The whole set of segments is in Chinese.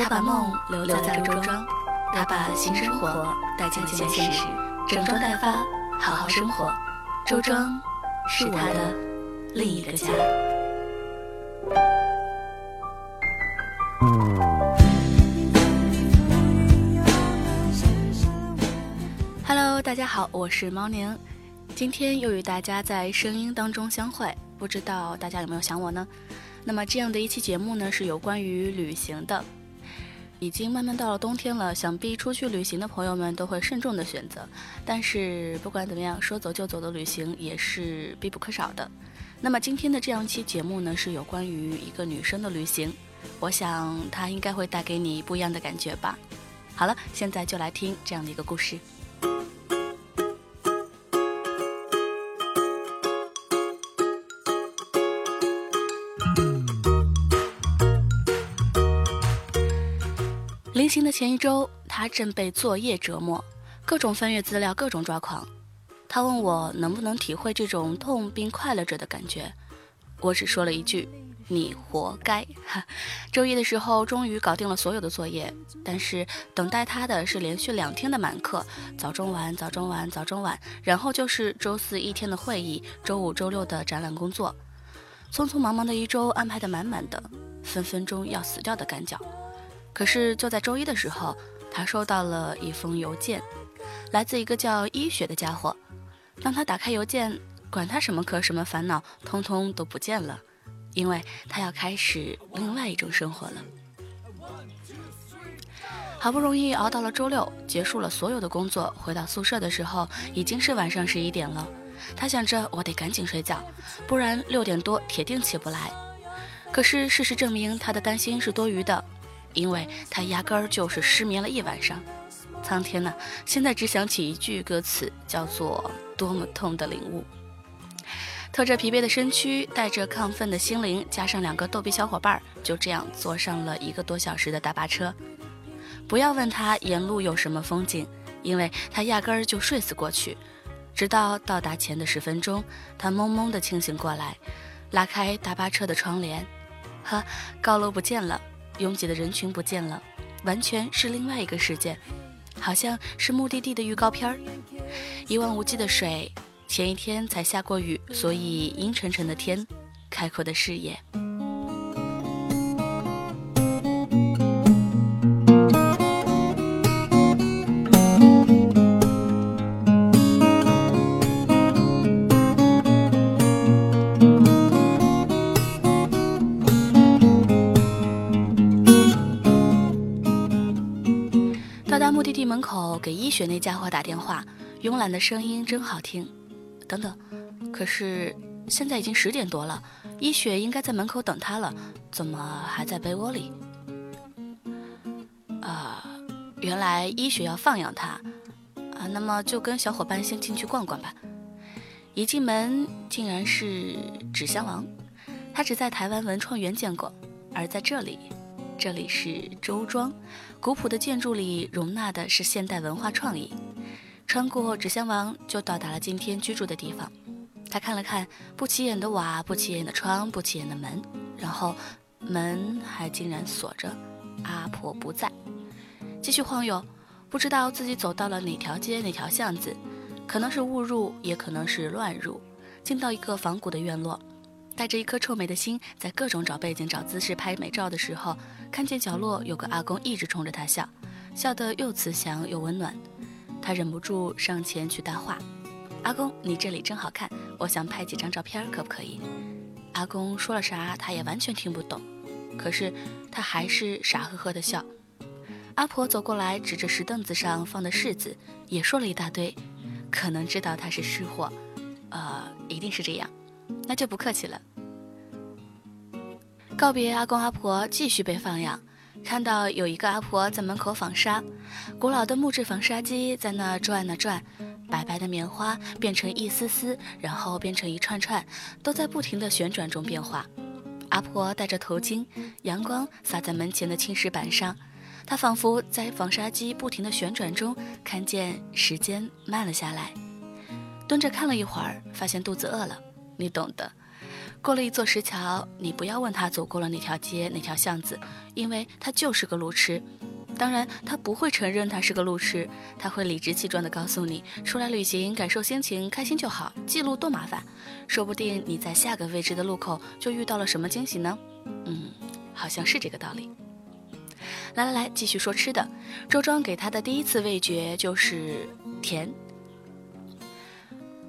我把梦留在了周庄，他把新生活带进了现实，整装待发，好好生活。周庄是他的另一个家。Hello，大家好，我是猫宁，今天又与大家在声音当中相会，不知道大家有没有想我呢？那么这样的一期节目呢，是有关于旅行的。已经慢慢到了冬天了，想必出去旅行的朋友们都会慎重的选择。但是不管怎么样，说走就走的旅行也是必不可少的。那么今天的这样一期节目呢，是有关于一个女生的旅行，我想她应该会带给你不一样的感觉吧。好了，现在就来听这样的一个故事。临行的前一周，他正被作业折磨，各种翻阅资料，各种抓狂。他问我能不能体会这种痛并快乐着的感觉，我只说了一句：“你活该。”哈，周一的时候终于搞定了所有的作业，但是等待他的是连续两天的满课，早中晚，早中晚，早中晚，然后就是周四一天的会议，周五、周六的展览工作，匆匆忙忙的一周安排的满满的，分分钟要死掉的赶脚。可是就在周一的时候，他收到了一封邮件，来自一个叫医学的家伙。当他打开邮件，管他什么课什么烦恼，通通都不见了，因为他要开始另外一种生活了。好不容易熬到了周六，结束了所有的工作，回到宿舍的时候已经是晚上十一点了。他想着我得赶紧睡觉，不然六点多铁定起不来。可是事实证明，他的担心是多余的。因为他压根儿就是失眠了一晚上，苍天呐！现在只想起一句歌词，叫做“多么痛的领悟”。拖着疲惫的身躯，带着亢奋的心灵，加上两个逗比小伙伴，就这样坐上了一个多小时的大巴车。不要问他沿路有什么风景，因为他压根儿就睡死过去。直到到达前的十分钟，他懵懵的清醒过来，拉开大巴车的窗帘，呵，高楼不见了。拥挤的人群不见了，完全是另外一个世界，好像是目的地的预告片儿。一望无际的水，前一天才下过雨，所以阴沉沉的天，开阔的视野。雪那家伙打电话，慵懒的声音真好听。等等，可是现在已经十点多了，一雪应该在门口等他了，怎么还在被窝里？啊，原来一雪要放养他啊，那么就跟小伙伴先进去逛逛吧。一进门竟然是纸箱王，他只在台湾文创园见过，而在这里。这里是周庄，古朴的建筑里容纳的是现代文化创意。穿过纸箱王，就到达了今天居住的地方。他看了看不起眼的瓦、不起眼的窗、不起眼的门，然后门还竟然锁着，阿婆不在。继续晃悠，不知道自己走到了哪条街、哪条巷子，可能是误入，也可能是乱入，进到一个仿古的院落。带着一颗臭美的心，在各种找背景、找姿势拍美照的时候，看见角落有个阿公一直冲着他笑，笑得又慈祥又温暖。他忍不住上前去搭话：“阿公，你这里真好看，我想拍几张照片，可不可以？”阿公说了啥，他也完全听不懂，可是他还是傻呵呵的笑。阿婆走过来，指着石凳子上放的柿子，也说了一大堆，可能知道他是吃货，呃，一定是这样。那就不客气了。告别阿公阿婆，继续被放养。看到有一个阿婆在门口纺纱，古老的木质纺纱机在那转啊转，白白的棉花变成一丝丝，然后变成一串串，都在不停的旋转中变化。阿婆戴着头巾，阳光洒在门前的青石板上，她仿佛在纺纱机不停的旋转中看见时间慢了下来。蹲着看了一会儿，发现肚子饿了。你懂的，过了一座石桥，你不要问他走过了哪条街、哪条巷子，因为他就是个路痴。当然，他不会承认他是个路痴，他会理直气壮地告诉你：出来旅行，感受心情，开心就好，记录多麻烦。说不定你在下个未知的路口就遇到了什么惊喜呢？嗯，好像是这个道理。来来来，继续说吃的。周庄给他的第一次味觉就是甜。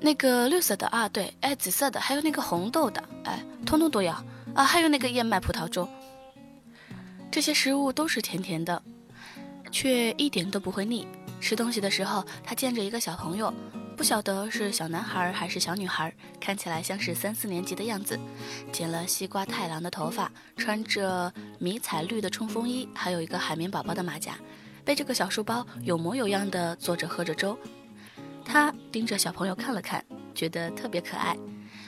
那个绿色的啊，对，哎，紫色的，还有那个红豆的，哎，通通都要啊，还有那个燕麦葡萄粥，这些食物都是甜甜的，却一点都不会腻。吃东西的时候，他见着一个小朋友，不晓得是小男孩还是小女孩，看起来像是三四年级的样子，剪了西瓜太郎的头发，穿着迷彩绿的冲锋衣，还有一个海绵宝宝的马甲，背着个小书包，有模有样的坐着喝着粥。他盯着小朋友看了看，觉得特别可爱。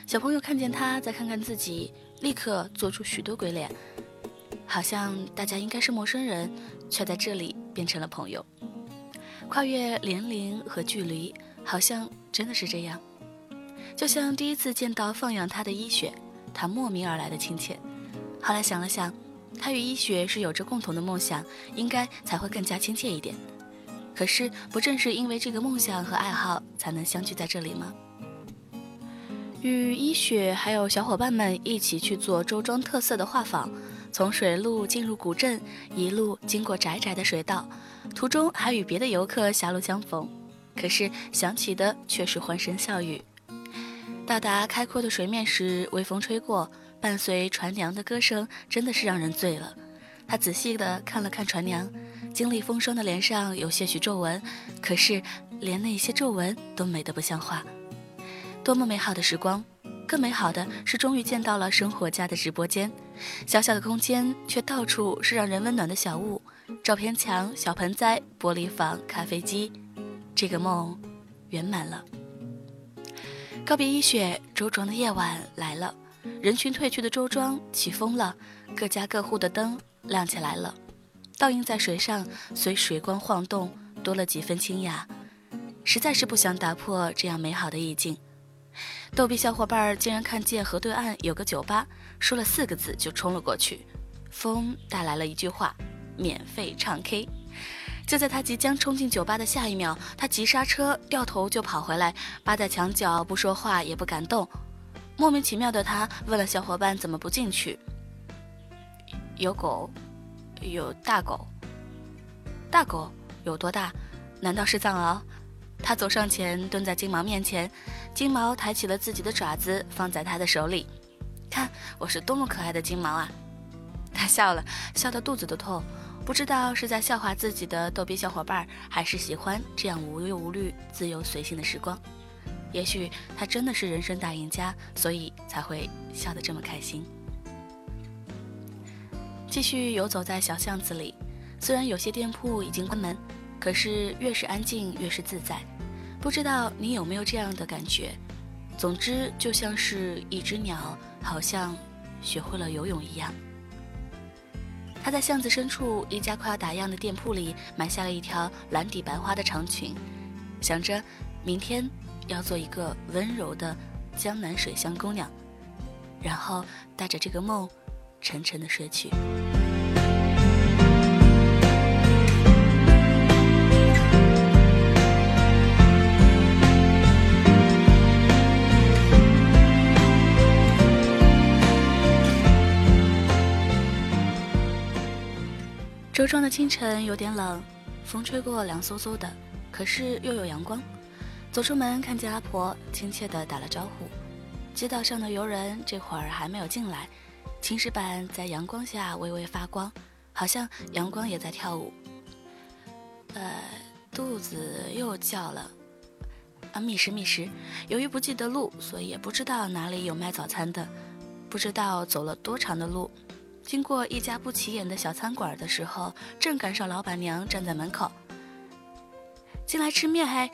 小朋友看见他，再看看自己，立刻做出许多鬼脸，好像大家应该是陌生人，却在这里变成了朋友。跨越年龄和距离，好像真的是这样。就像第一次见到放养他的医雪，他莫名而来的亲切。后来想了想，他与医雪是有着共同的梦想，应该才会更加亲切一点。可是，不正是因为这个梦想和爱好，才能相聚在这里吗？与一雪还有小伙伴们一起去做周庄特色的画舫，从水路进入古镇，一路经过窄窄的水道，途中还与别的游客狭路相逢。可是想起的却是欢声笑语。到达开阔的水面时，微风吹过，伴随船娘的歌声，真的是让人醉了。他仔细地看了看船娘。经历风霜的脸上有些许皱纹，可是连那些皱纹都美得不像话。多么美好的时光！更美好的是，终于见到了生活家的直播间。小小的空间，却到处是让人温暖的小物：照片墙、小盆栽、玻璃房、咖啡机。这个梦圆满了。告别一雪，周庄的夜晚来了。人群退去的周庄起风了，各家各户的灯亮起来了。倒映在水上，随水光晃动，多了几分清雅。实在是不想打破这样美好的意境。逗比小伙伴竟然看见河对岸有个酒吧，说了四个字就冲了过去。风带来了一句话：免费唱 K。就在他即将冲进酒吧的下一秒，他急刹车，掉头就跑回来，扒在墙角不说话也不敢动。莫名其妙的他问了小伙伴怎么不进去。有狗。有大狗，大狗有多大？难道是藏獒？他走上前，蹲在金毛面前。金毛抬起了自己的爪子，放在他的手里。看，我是多么可爱的金毛啊！他笑了笑得肚子都痛，不知道是在笑话自己的逗比小伙伴，还是喜欢这样无忧无虑、自由随性的时光。也许他真的是人生大赢家，所以才会笑得这么开心。继续游走在小巷子里，虽然有些店铺已经关门，可是越是安静越是自在。不知道你有没有这样的感觉？总之，就像是一只鸟，好像学会了游泳一样。他在巷子深处一家快要打烊的店铺里买下了一条蓝底白花的长裙，想着明天要做一个温柔的江南水乡姑娘，然后带着这个梦。沉沉的睡去。周庄的清晨有点冷，风吹过凉飕飕的，可是又有阳光。走出门，看见阿婆，亲切的打了招呼。街道上的游人这会儿还没有进来。青石板在阳光下微微发光，好像阳光也在跳舞。呃，肚子又叫了，啊，觅食觅食。由于不记得路，所以也不知道哪里有卖早餐的。不知道走了多长的路，经过一家不起眼的小餐馆的时候，正赶上老板娘站在门口。进来吃面嘿。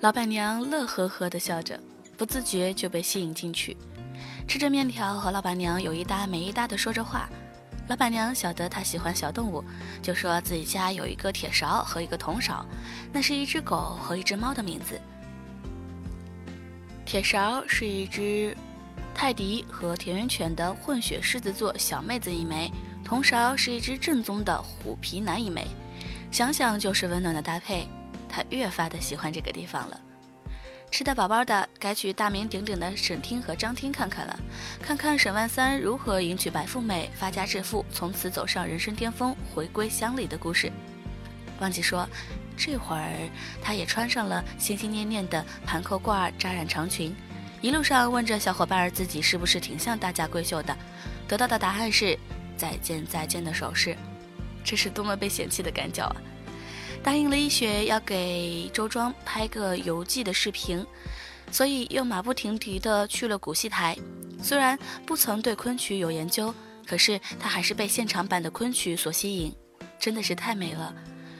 老板娘乐呵呵地笑着，不自觉就被吸引进去。吃着面条，和老板娘有一搭没一搭的说着话。老板娘晓得他喜欢小动物，就说自己家有一个铁勺和一个铜勺，那是一只狗和一只猫的名字。铁勺是一只泰迪和田园犬的混血狮子座小妹子一枚，铜勺是一只正宗的虎皮男一枚，想想就是温暖的搭配。他越发的喜欢这个地方了。吃得饱饱的，该去大名鼎鼎的沈厅和张厅看看了，看看沈万三如何迎娶白富美，发家致富，从此走上人生巅峰，回归乡里的故事。忘记说。这会儿，他也穿上了心心念念的盘扣褂扎染长裙，一路上问着小伙伴自己是不是挺像大家闺秀的，得到的答案是再见再见的手势，这是多么被嫌弃的赶脚啊！答应了一雪要给周庄拍个游记的视频，所以又马不停蹄地去了古戏台。虽然不曾对昆曲有研究，可是他还是被现场版的昆曲所吸引，真的是太美了。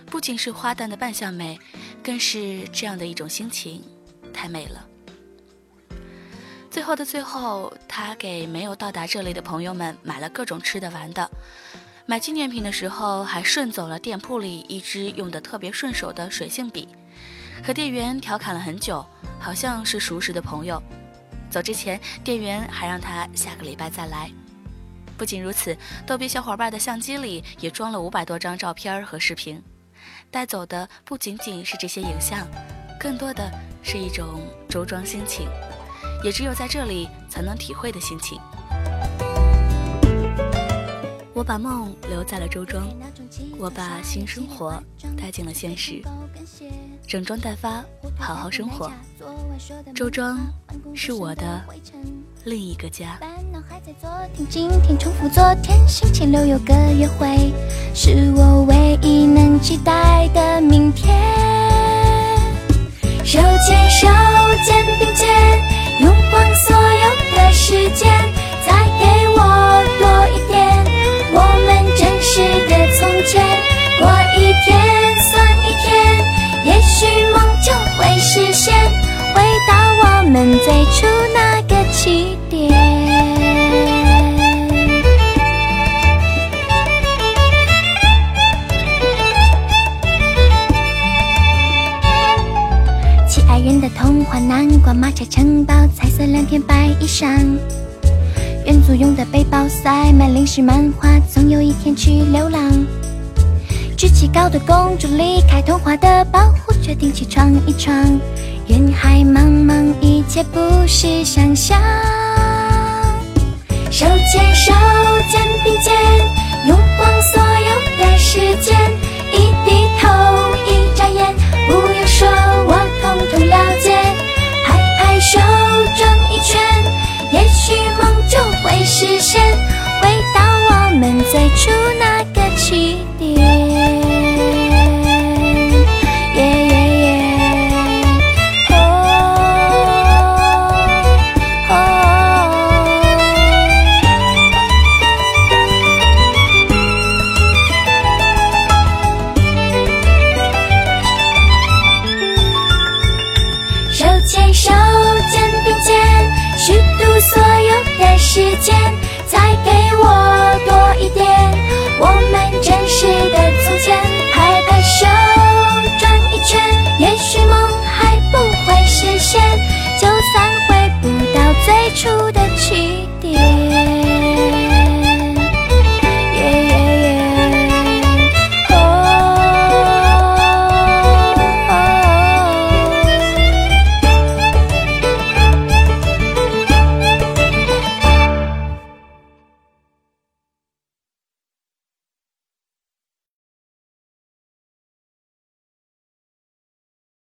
不仅是花旦的扮相美，更是这样的一种心情，太美了。最后的最后，他给没有到达这里的朋友们买了各种吃的玩的。买纪念品的时候，还顺走了店铺里一支用的特别顺手的水性笔，和店员调侃了很久，好像是熟识的朋友。走之前，店员还让他下个礼拜再来。不仅如此，逗比小伙伴的相机里也装了五百多张照片和视频。带走的不仅仅是这些影像，更多的是一种周庄心情，也只有在这里才能体会的心情。我把梦留在了周庄，我把新生活带进了现实，整装待发，好好生活。周庄是我的另一个家。今天重复昨天，星期六有个约会，是我唯一能期待的明天。手牵手，肩并肩，人的童话，南瓜马车城堡，彩色亮片白衣裳，元祖用的背包塞满零食漫画，总有一天去流浪。举起高的公主离开童话的保护，决定去闯一闯。人海茫茫，一切不是想象。手牵手，肩并肩，用光所。出的